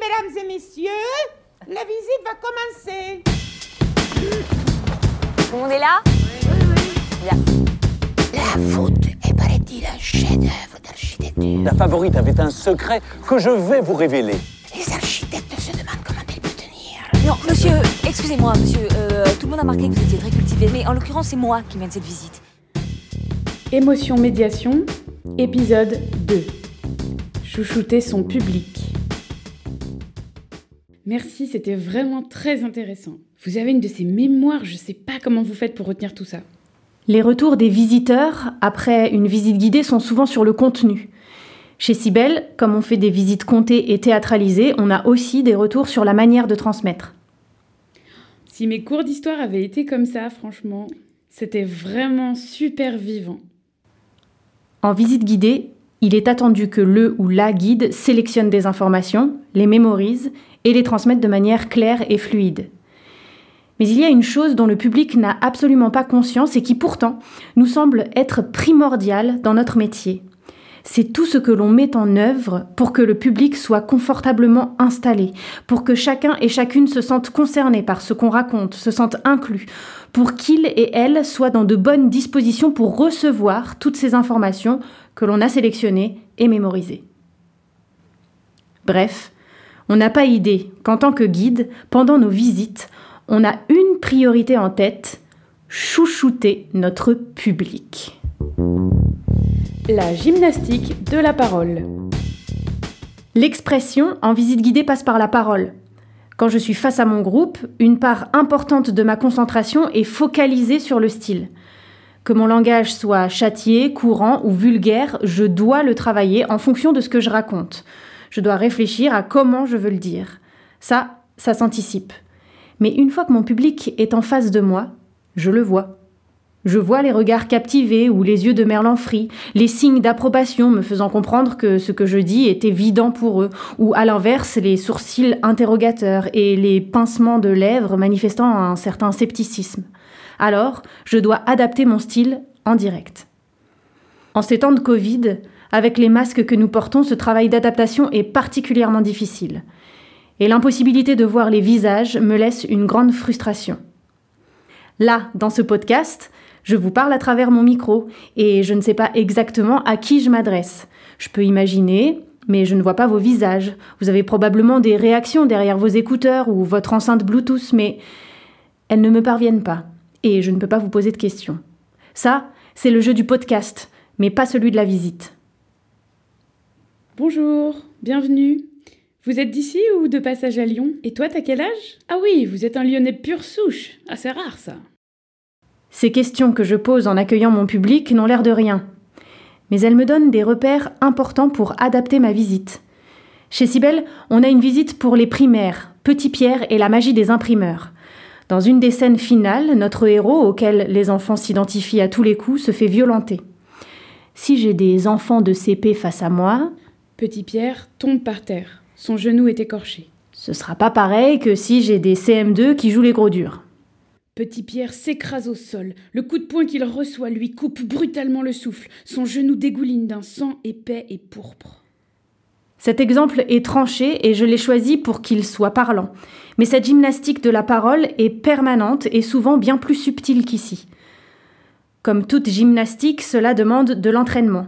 mesdames et messieurs, la visite va commencer. Tout le monde est là? La voûte est, paraît-il, un chef-d'œuvre d'architecture. La favorite avait un secret que je vais vous révéler. Les architectes se demandent comment elle peut tenir. Non, monsieur, excusez-moi, monsieur. euh, tout le monde a remarqué que vous étiez très cultivé, mais en l'occurrence, c'est moi qui mène cette visite. Émotion Médiation, épisode 2. Chouchouter son public. Merci, c'était vraiment très intéressant. Vous avez une de ces mémoires, je sais pas comment vous faites pour retenir tout ça. Les retours des visiteurs après une visite guidée sont souvent sur le contenu. Chez Cybelle, comme on fait des visites comptées et théâtralisées, on a aussi des retours sur la manière de transmettre. Si mes cours d'histoire avaient été comme ça, franchement, c'était vraiment super vivant. En visite guidée, il est attendu que le ou la guide sélectionne des informations, les mémorise et les transmette de manière claire et fluide. Mais il y a une chose dont le public n'a absolument pas conscience et qui pourtant nous semble être primordiale dans notre métier. C'est tout ce que l'on met en œuvre pour que le public soit confortablement installé, pour que chacun et chacune se sente concerné par ce qu'on raconte, se sente inclus, pour qu'il et elle soient dans de bonnes dispositions pour recevoir toutes ces informations que l'on a sélectionnées et mémorisées. Bref, on n'a pas idée qu'en tant que guide, pendant nos visites, on a une priorité en tête, chouchouter notre public. La gymnastique de la parole. L'expression en visite guidée passe par la parole. Quand je suis face à mon groupe, une part importante de ma concentration est focalisée sur le style. Que mon langage soit châtié, courant ou vulgaire, je dois le travailler en fonction de ce que je raconte. Je dois réfléchir à comment je veux le dire. Ça, ça s'anticipe. Mais une fois que mon public est en face de moi, je le vois. Je vois les regards captivés ou les yeux de Merlanfri, les signes d'approbation me faisant comprendre que ce que je dis est évident pour eux, ou à l'inverse les sourcils interrogateurs et les pincements de lèvres manifestant un certain scepticisme. Alors, je dois adapter mon style en direct. En ces temps de Covid, avec les masques que nous portons, ce travail d'adaptation est particulièrement difficile. Et l'impossibilité de voir les visages me laisse une grande frustration. Là, dans ce podcast, je vous parle à travers mon micro et je ne sais pas exactement à qui je m'adresse. Je peux imaginer, mais je ne vois pas vos visages. Vous avez probablement des réactions derrière vos écouteurs ou votre enceinte Bluetooth, mais elles ne me parviennent pas et je ne peux pas vous poser de questions. Ça, c'est le jeu du podcast, mais pas celui de la visite. Bonjour, bienvenue. Vous êtes d'ici ou de passage à Lyon? Et toi, t'as quel âge? Ah oui, vous êtes un lyonnais pure souche. Ah, c'est rare ça. Ces questions que je pose en accueillant mon public n'ont l'air de rien. Mais elles me donnent des repères importants pour adapter ma visite. Chez Cybelle, on a une visite pour les primaires, Petit Pierre et la magie des imprimeurs. Dans une des scènes finales, notre héros, auquel les enfants s'identifient à tous les coups, se fait violenter. Si j'ai des enfants de CP face à moi, Petit Pierre tombe par terre. Son genou est écorché. ce sera pas pareil que si j'ai des CM2 qui jouent les gros durs. Petit Pierre s'écrase au sol. Le coup de poing qu'il reçoit lui coupe brutalement le souffle. Son genou dégouline d'un sang épais et pourpre. Cet exemple est tranché et je l'ai choisi pour qu'il soit parlant. Mais cette gymnastique de la parole est permanente et souvent bien plus subtile qu'ici. Comme toute gymnastique, cela demande de l'entraînement.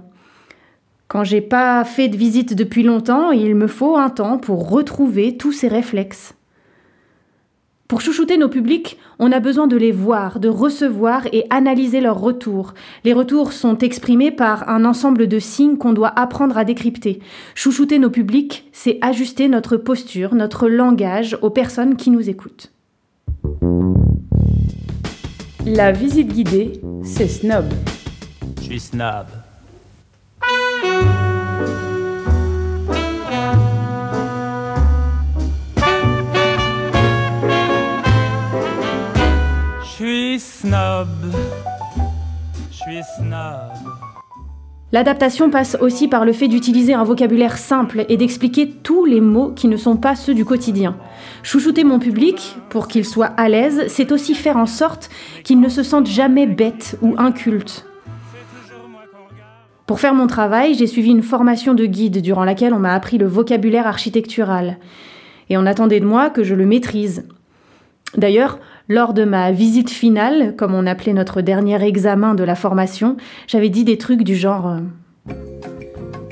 Quand j'ai pas fait de visite depuis longtemps, il me faut un temps pour retrouver tous ces réflexes. Pour chouchouter nos publics, on a besoin de les voir, de recevoir et analyser leurs retours. Les retours sont exprimés par un ensemble de signes qu'on doit apprendre à décrypter. Chouchouter nos publics, c'est ajuster notre posture, notre langage aux personnes qui nous écoutent. La visite guidée, c'est snob. Je suis snob. L'adaptation passe aussi par le fait d'utiliser un vocabulaire simple et d'expliquer tous les mots qui ne sont pas ceux du quotidien. Chouchouter mon public, pour qu'il soit à l'aise, c'est aussi faire en sorte qu'il ne se sente jamais bête ou inculte. Pour faire mon travail, j'ai suivi une formation de guide durant laquelle on m'a appris le vocabulaire architectural. Et on attendait de moi que je le maîtrise. D'ailleurs, lors de ma visite finale, comme on appelait notre dernier examen de la formation, j'avais dit des trucs du genre euh,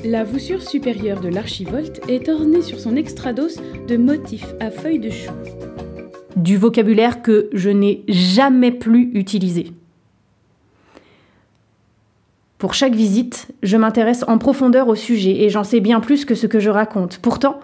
La voussure supérieure de l'archivolte est ornée sur son extrados de motifs à feuilles de chou. du vocabulaire que je n'ai jamais plus utilisé. Pour chaque visite, je m'intéresse en profondeur au sujet et j'en sais bien plus que ce que je raconte. Pourtant,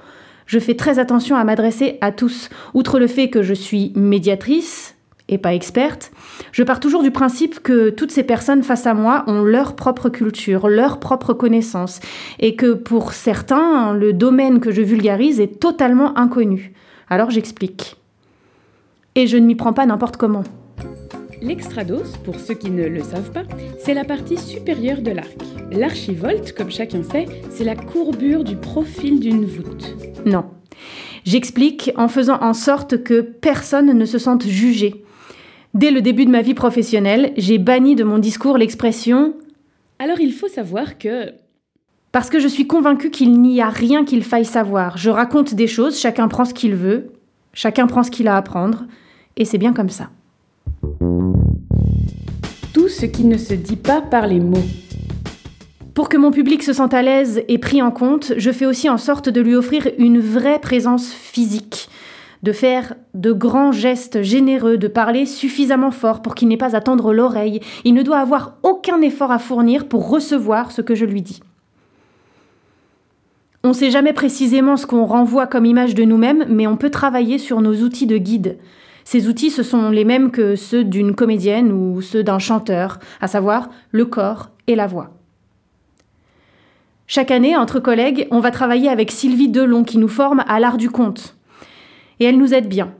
je fais très attention à m'adresser à tous. Outre le fait que je suis médiatrice et pas experte, je pars toujours du principe que toutes ces personnes face à moi ont leur propre culture, leur propre connaissance, et que pour certains, le domaine que je vulgarise est totalement inconnu. Alors j'explique. Et je ne m'y prends pas n'importe comment. L'extrados, pour ceux qui ne le savent pas, c'est la partie supérieure de l'arc. L'archivolte, comme chacun sait, c'est la courbure du profil d'une voûte. Non. J'explique en faisant en sorte que personne ne se sente jugé. Dès le début de ma vie professionnelle, j'ai banni de mon discours l'expression Alors il faut savoir que parce que je suis convaincue qu'il n'y a rien qu'il faille savoir. Je raconte des choses, chacun prend ce qu'il veut, chacun prend ce qu'il a à apprendre, et c'est bien comme ça. tout ce qui ne se dit pas par les mots. Pour que mon public se sente à l'aise et pris en compte, je fais aussi en sorte de lui offrir une vraie présence physique, de faire de grands gestes généreux, de parler suffisamment fort pour qu'il n'ait pas à tendre l'oreille. Il ne doit avoir aucun effort à fournir pour recevoir ce que je lui dis. On ne sait jamais précisément ce qu'on renvoie comme image de nous-mêmes, mais on peut travailler sur nos outils de guide. Ces outils, ce sont les mêmes que ceux d'une comédienne ou ceux d'un chanteur, à savoir le corps et la voix. Chaque année, entre collègues, on va travailler avec Sylvie Delon qui nous forme à l'art du conte. Et elle nous aide bien.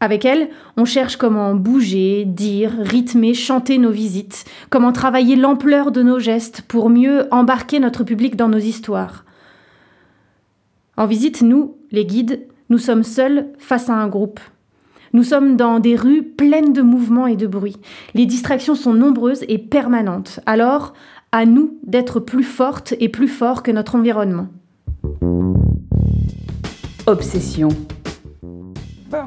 Avec elle, on cherche comment bouger, dire, rythmer, chanter nos visites, comment travailler l'ampleur de nos gestes pour mieux embarquer notre public dans nos histoires. En visite, nous, les guides, nous sommes seuls face à un groupe. Nous sommes dans des rues pleines de mouvements et de bruit. Les distractions sont nombreuses et permanentes. Alors, à nous d'être plus fortes et plus forts que notre environnement. Obsession. Bon,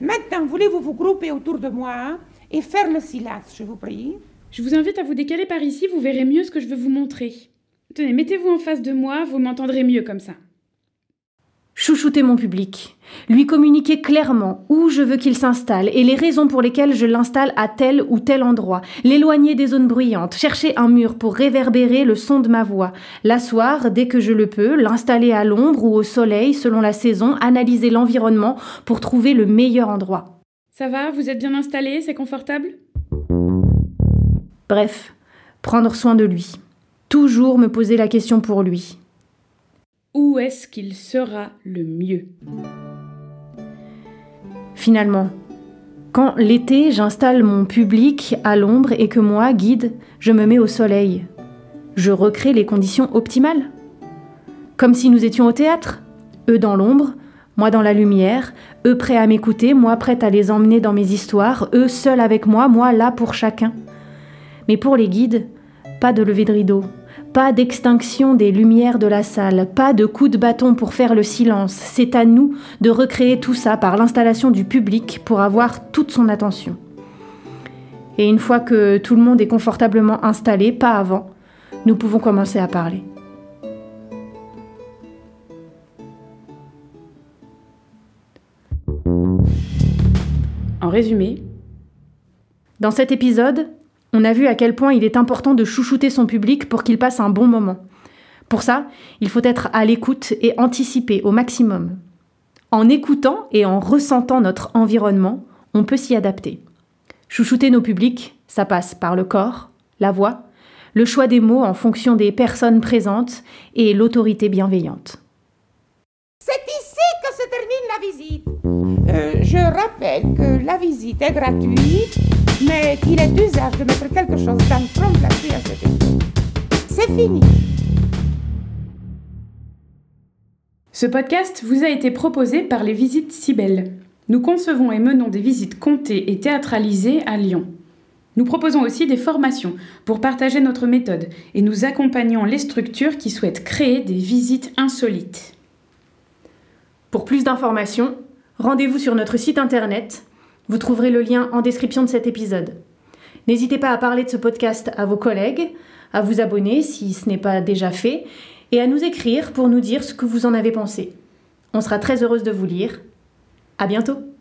maintenant, voulez-vous vous grouper autour de moi hein, et faire le silence, je vous prie? Je vous invite à vous décaler par ici, vous verrez mieux ce que je veux vous montrer. Tenez, mettez-vous en face de moi, vous m'entendrez mieux comme ça. Chouchouter mon public, lui communiquer clairement où je veux qu'il s'installe et les raisons pour lesquelles je l'installe à tel ou tel endroit, l'éloigner des zones bruyantes, chercher un mur pour réverbérer le son de ma voix, l'asseoir dès que je le peux, l'installer à l'ombre ou au soleil selon la saison, analyser l'environnement pour trouver le meilleur endroit. Ça va Vous êtes bien installé C'est confortable? Bref, prendre soin de lui. Toujours me poser la question pour lui. Où est-ce qu'il sera le mieux? Finalement, quand l'été j'installe mon public à l'ombre et que moi, guide, je me mets au soleil, je recrée les conditions optimales. Comme si nous étions au théâtre, eux dans l'ombre, moi dans la lumière, eux prêts à m'écouter, moi prête à les emmener dans mes histoires, eux seuls avec moi, moi là pour chacun. Mais pour les guides, pas de lever de rideau, pas d'extinction des lumières de la salle, pas de coup de bâton pour faire le silence. C'est à nous de recréer tout ça par l'installation du public pour avoir toute son attention. Et une fois que tout le monde est confortablement installé, pas avant, nous pouvons commencer à parler. En résumé, Dans cet épisode, on a vu à quel point il est important de chouchouter son public pour qu'il passe un bon moment. Pour ça, il faut être à l'écoute et anticiper au maximum. En écoutant et en ressentant notre environnement, on peut s'y adapter. Chouchouter nos publics, ça passe par le corps, la voix, le choix des mots en fonction des personnes présentes et l'autorité bienveillante. C'est ici que se termine la visite. Euh, je rappelle que la visite est gratuite, mais qu'il est d'usage de mettre quelque chose dans le front placé à cet effet. C'est fini. ce podcast vous a été proposé par les Visites Cybelles. Nous concevons et menons des visites comptées et théâtralisées à Lyon. Nous proposons aussi des formations pour partager notre méthode et nous accompagnons les structures qui souhaitent créer des visites insolites. Pour plus d'informations, rendez-vous sur notre site internet. Vous trouverez le lien en description de cet épisode. N'hésitez pas à parler de ce podcast à vos collègues, à vous abonner si ce n'est pas déjà fait, et à nous écrire pour nous dire ce que vous en avez pensé. On sera très heureuse de vous lire. À bientôt!